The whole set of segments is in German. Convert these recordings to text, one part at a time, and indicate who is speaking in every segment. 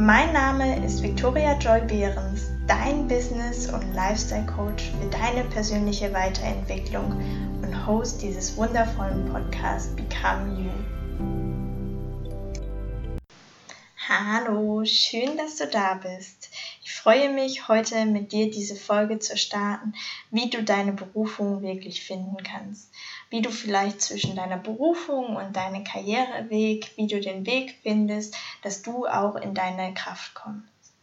Speaker 1: Mein Name ist Victoria Joy Behrens, dein Business- und Lifestyle-Coach für deine persönliche Weiterentwicklung und Host dieses wundervollen Podcasts Become You. Hallo, schön, dass du da bist. Ich freue mich, heute mit dir diese Folge zu starten, wie du deine Berufung wirklich finden kannst. Wie du vielleicht zwischen deiner Berufung und deinem Karriereweg, wie du den Weg findest, dass du auch in deine Kraft kommst.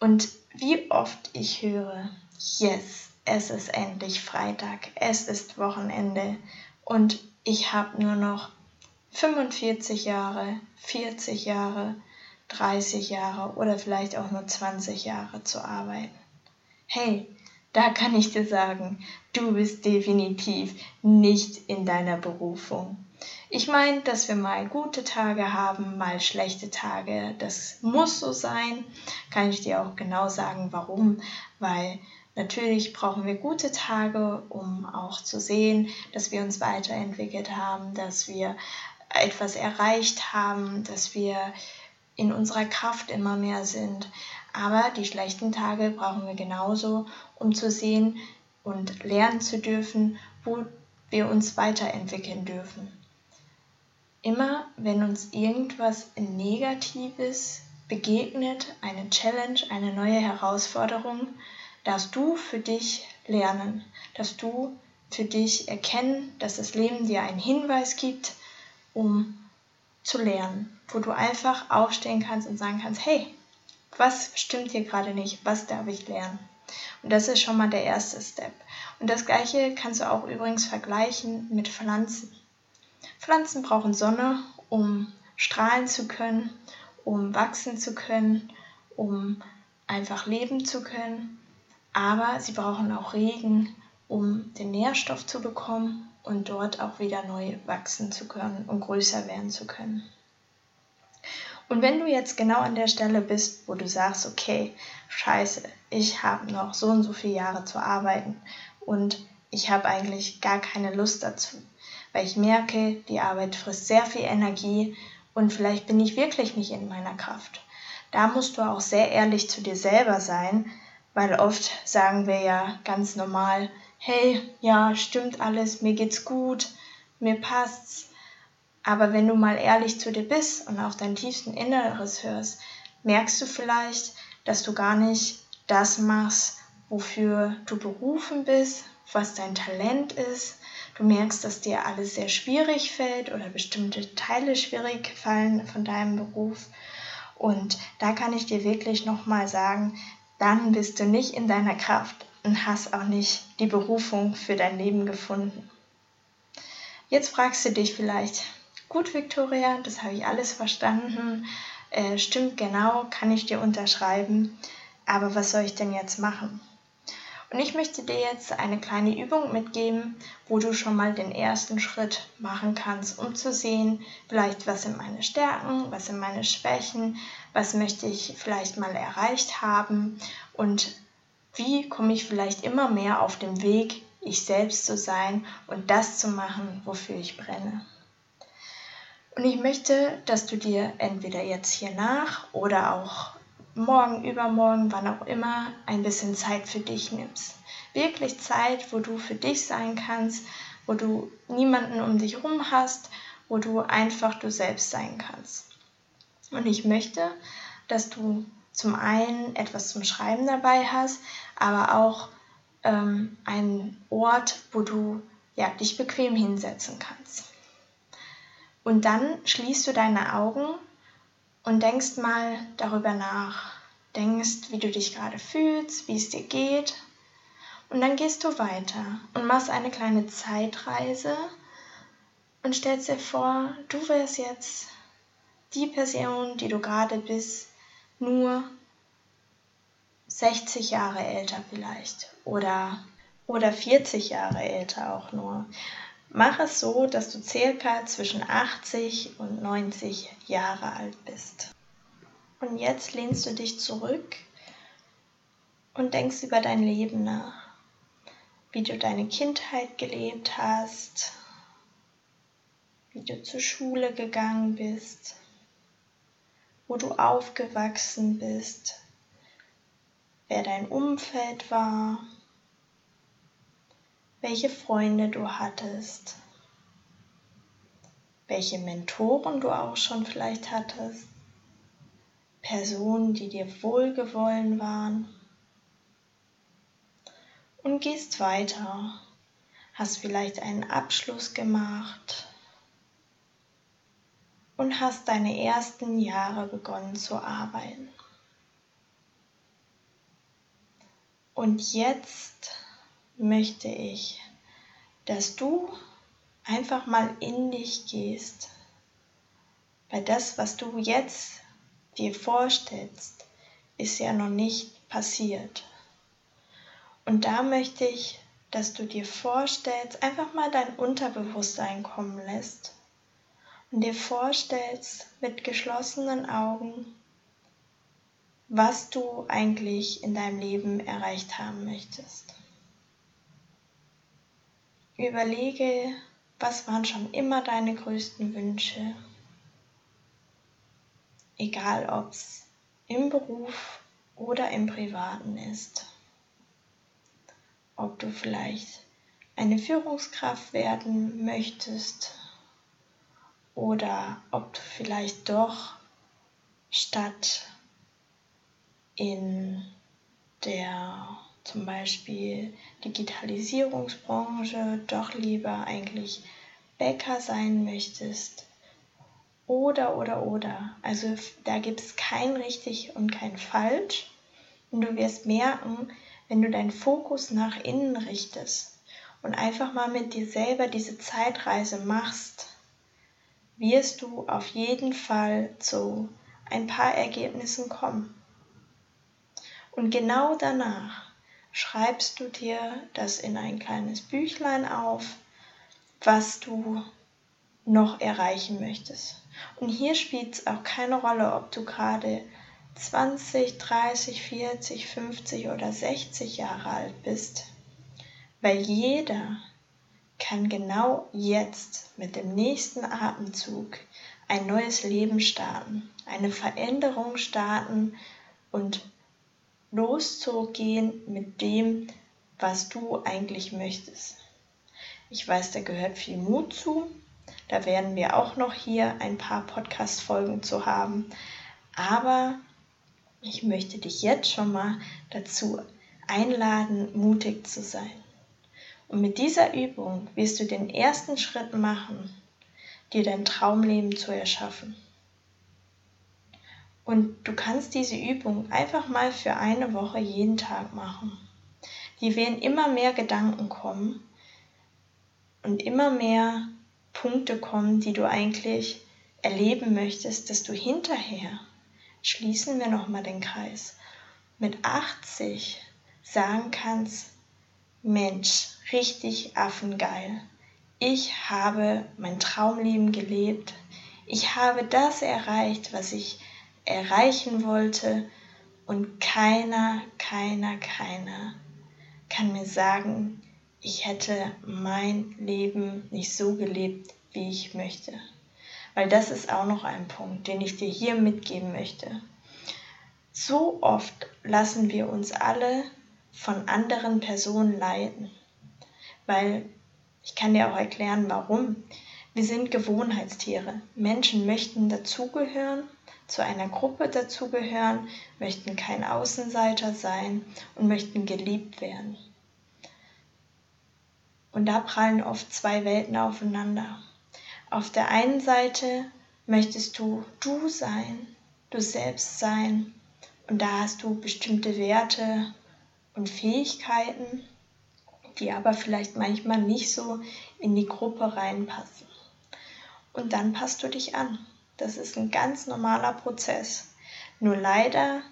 Speaker 1: Und wie oft ich höre, yes, es ist endlich Freitag, es ist Wochenende und ich habe nur noch 45 Jahre, 40 Jahre, 30 Jahre oder vielleicht auch nur 20 Jahre zu arbeiten. Hey, da kann ich dir sagen, du bist definitiv nicht in deiner Berufung. Ich meine, dass wir mal gute Tage haben, mal schlechte Tage. Das muss so sein. Kann ich dir auch genau sagen, warum. Weil natürlich brauchen wir gute Tage, um auch zu sehen, dass wir uns weiterentwickelt haben, dass wir etwas erreicht haben, dass wir in unserer Kraft immer mehr sind. Aber die schlechten Tage brauchen wir genauso, um zu sehen und lernen zu dürfen, wo wir uns weiterentwickeln dürfen. Immer wenn uns irgendwas Negatives begegnet, eine Challenge, eine neue Herausforderung, darfst du für dich lernen, dass du für dich erkennen, dass das Leben dir einen Hinweis gibt, um zu lernen, wo du einfach aufstehen kannst und sagen kannst, hey, was stimmt hier gerade nicht, was darf ich lernen? Und das ist schon mal der erste Step. Und das gleiche kannst du auch übrigens vergleichen mit Pflanzen. Pflanzen brauchen Sonne, um strahlen zu können, um wachsen zu können, um einfach leben zu können. Aber sie brauchen auch Regen, um den Nährstoff zu bekommen und dort auch wieder neu wachsen zu können und größer werden zu können. Und wenn du jetzt genau an der Stelle bist, wo du sagst, okay, scheiße, ich habe noch so und so viele Jahre zu arbeiten und ich habe eigentlich gar keine Lust dazu, weil ich merke, die Arbeit frisst sehr viel Energie und vielleicht bin ich wirklich nicht in meiner Kraft. Da musst du auch sehr ehrlich zu dir selber sein, weil oft sagen wir ja ganz normal, hey, ja, stimmt alles, mir geht's gut, mir passt's, aber wenn du mal ehrlich zu dir bist und auf dein tiefsten Inneres hörst, merkst du vielleicht, dass du gar nicht das machst, wofür du berufen bist, was dein Talent ist. Du merkst, dass dir alles sehr schwierig fällt oder bestimmte Teile schwierig fallen von deinem Beruf. Und da kann ich dir wirklich nochmal sagen, dann bist du nicht in deiner Kraft und hast auch nicht die Berufung für dein Leben gefunden. Jetzt fragst du dich vielleicht, Gut, Victoria, das habe ich alles verstanden. Äh, stimmt genau, kann ich dir unterschreiben. Aber was soll ich denn jetzt machen? Und ich möchte dir jetzt eine kleine Übung mitgeben, wo du schon mal den ersten Schritt machen kannst, um zu sehen, vielleicht was sind meine Stärken, was sind meine Schwächen, was möchte ich vielleicht mal erreicht haben und wie komme ich vielleicht immer mehr auf dem Weg, ich selbst zu sein und das zu machen, wofür ich brenne. Und ich möchte, dass du dir entweder jetzt hier nach oder auch morgen, übermorgen, wann auch immer, ein bisschen Zeit für dich nimmst. Wirklich Zeit, wo du für dich sein kannst, wo du niemanden um dich herum hast, wo du einfach du selbst sein kannst. Und ich möchte, dass du zum einen etwas zum Schreiben dabei hast, aber auch ähm, einen Ort, wo du ja, dich bequem hinsetzen kannst. Und dann schließt du deine Augen und denkst mal darüber nach. Denkst, wie du dich gerade fühlst, wie es dir geht. Und dann gehst du weiter und machst eine kleine Zeitreise und stellst dir vor, du wärst jetzt die Person, die du gerade bist, nur 60 Jahre älter vielleicht. Oder oder 40 Jahre älter auch nur. Mach es so, dass du circa zwischen 80 und 90 Jahre alt bist. Und jetzt lehnst du dich zurück und denkst über dein Leben nach, wie du deine Kindheit gelebt hast, wie du zur Schule gegangen bist, wo du aufgewachsen bist, wer dein Umfeld war, welche Freunde du hattest, welche Mentoren du auch schon vielleicht hattest, Personen, die dir wohlgewollen waren. Und gehst weiter, hast vielleicht einen Abschluss gemacht und hast deine ersten Jahre begonnen zu arbeiten. Und jetzt möchte ich, dass du einfach mal in dich gehst, weil das, was du jetzt dir vorstellst, ist ja noch nicht passiert. Und da möchte ich, dass du dir vorstellst, einfach mal dein Unterbewusstsein kommen lässt und dir vorstellst mit geschlossenen Augen, was du eigentlich in deinem Leben erreicht haben möchtest. Überlege, was waren schon immer deine größten Wünsche, egal ob es im Beruf oder im Privaten ist. Ob du vielleicht eine Führungskraft werden möchtest oder ob du vielleicht doch statt in der zum Beispiel Digitalisierungsbranche doch lieber eigentlich Bäcker sein möchtest. Oder, oder, oder. Also da gibt es kein richtig und kein falsch. Und du wirst merken, wenn du deinen Fokus nach innen richtest und einfach mal mit dir selber diese Zeitreise machst, wirst du auf jeden Fall zu ein paar Ergebnissen kommen. Und genau danach schreibst du dir das in ein kleines Büchlein auf, was du noch erreichen möchtest. Und hier spielt es auch keine Rolle, ob du gerade 20, 30, 40, 50 oder 60 Jahre alt bist, weil jeder kann genau jetzt mit dem nächsten Atemzug ein neues Leben starten, eine Veränderung starten und loszugehen mit dem, was du eigentlich möchtest. Ich weiß, da gehört viel Mut zu. Da werden wir auch noch hier ein paar Podcast-Folgen zu haben. Aber ich möchte dich jetzt schon mal dazu einladen, mutig zu sein. Und mit dieser Übung wirst du den ersten Schritt machen, dir dein Traumleben zu erschaffen. Und du kannst diese Übung einfach mal für eine Woche jeden Tag machen. Die werden immer mehr Gedanken kommen und immer mehr Punkte kommen, die du eigentlich erleben möchtest, dass du hinterher, schließen wir nochmal den Kreis, mit 80 sagen kannst, Mensch, richtig affengeil. Ich habe mein Traumleben gelebt. Ich habe das erreicht, was ich erreichen wollte und keiner, keiner, keiner kann mir sagen, ich hätte mein Leben nicht so gelebt, wie ich möchte. Weil das ist auch noch ein Punkt, den ich dir hier mitgeben möchte. So oft lassen wir uns alle von anderen Personen leiten. Weil ich kann dir auch erklären, warum. Wir sind Gewohnheitstiere. Menschen möchten dazugehören zu einer Gruppe dazugehören, möchten kein Außenseiter sein und möchten geliebt werden. Und da prallen oft zwei Welten aufeinander. Auf der einen Seite möchtest du du sein, du selbst sein und da hast du bestimmte Werte und Fähigkeiten, die aber vielleicht manchmal nicht so in die Gruppe reinpassen. Und dann passt du dich an. Das ist ein ganz normaler Prozess. Nur leider,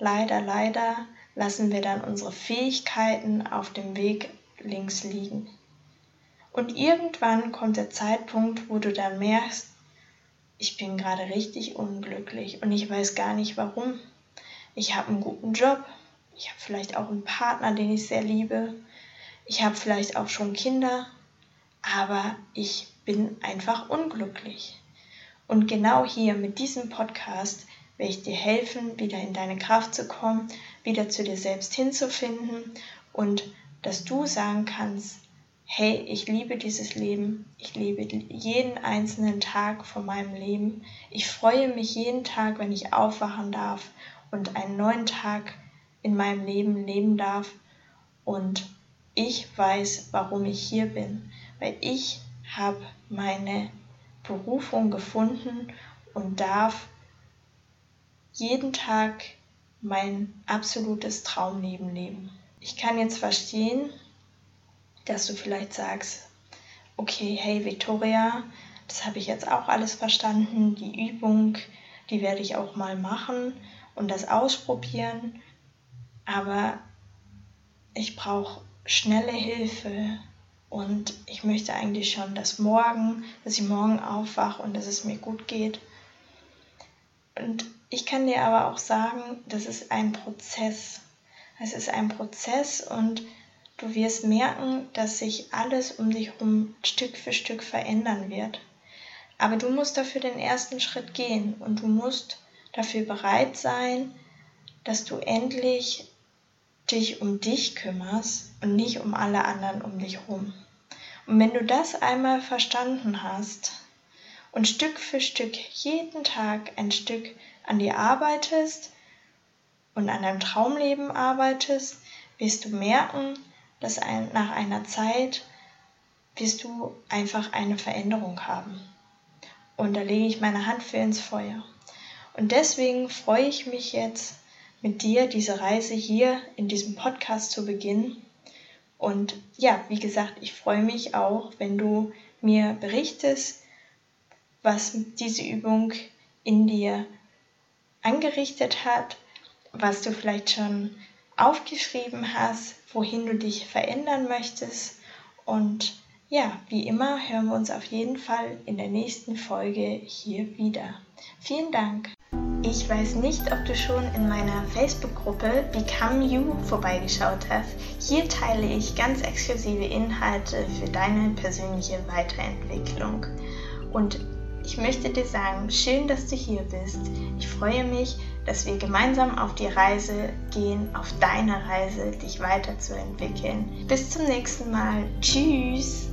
Speaker 1: leider, leider lassen wir dann unsere Fähigkeiten auf dem Weg links liegen. Und irgendwann kommt der Zeitpunkt, wo du dann merkst, ich bin gerade richtig unglücklich und ich weiß gar nicht warum. Ich habe einen guten Job, ich habe vielleicht auch einen Partner, den ich sehr liebe, ich habe vielleicht auch schon Kinder, aber ich bin einfach unglücklich. Und genau hier mit diesem Podcast werde ich dir helfen, wieder in deine Kraft zu kommen, wieder zu dir selbst hinzufinden und dass du sagen kannst, hey, ich liebe dieses Leben, ich liebe jeden einzelnen Tag von meinem Leben, ich freue mich jeden Tag, wenn ich aufwachen darf und einen neuen Tag in meinem Leben leben darf. Und ich weiß, warum ich hier bin, weil ich habe meine Berufung gefunden und darf jeden Tag mein absolutes Traumleben leben. Ich kann jetzt verstehen, dass du vielleicht sagst, okay, hey Victoria, das habe ich jetzt auch alles verstanden, die Übung, die werde ich auch mal machen und das ausprobieren, aber ich brauche schnelle Hilfe und ich möchte eigentlich schon, dass morgen, dass ich morgen aufwache und dass es mir gut geht. Und ich kann dir aber auch sagen, das ist ein Prozess. Es ist ein Prozess und Du wirst merken, dass sich alles um dich herum Stück für Stück verändern wird. Aber du musst dafür den ersten Schritt gehen und du musst dafür bereit sein, dass du endlich dich um dich kümmerst und nicht um alle anderen um dich herum. Und wenn du das einmal verstanden hast und Stück für Stück jeden Tag ein Stück an dir arbeitest und an deinem Traumleben arbeitest, wirst du merken, dass ein, nach einer Zeit wirst du einfach eine Veränderung haben. Und da lege ich meine Hand für ins Feuer. Und deswegen freue ich mich jetzt, mit dir diese Reise hier in diesem Podcast zu beginnen. Und ja, wie gesagt, ich freue mich auch, wenn du mir berichtest, was diese Übung in dir angerichtet hat, was du vielleicht schon aufgeschrieben hast, wohin du dich verändern möchtest. Und ja, wie immer hören wir uns auf jeden Fall in der nächsten Folge hier wieder. Vielen Dank. Ich weiß nicht, ob du schon in meiner Facebook-Gruppe Become You vorbeigeschaut hast. Hier teile ich ganz exklusive Inhalte für deine persönliche Weiterentwicklung. Und ich möchte dir sagen, schön, dass du hier bist. Ich freue mich, dass wir gemeinsam auf die Reise gehen, auf deine Reise, dich weiterzuentwickeln. Bis zum nächsten Mal. Tschüss.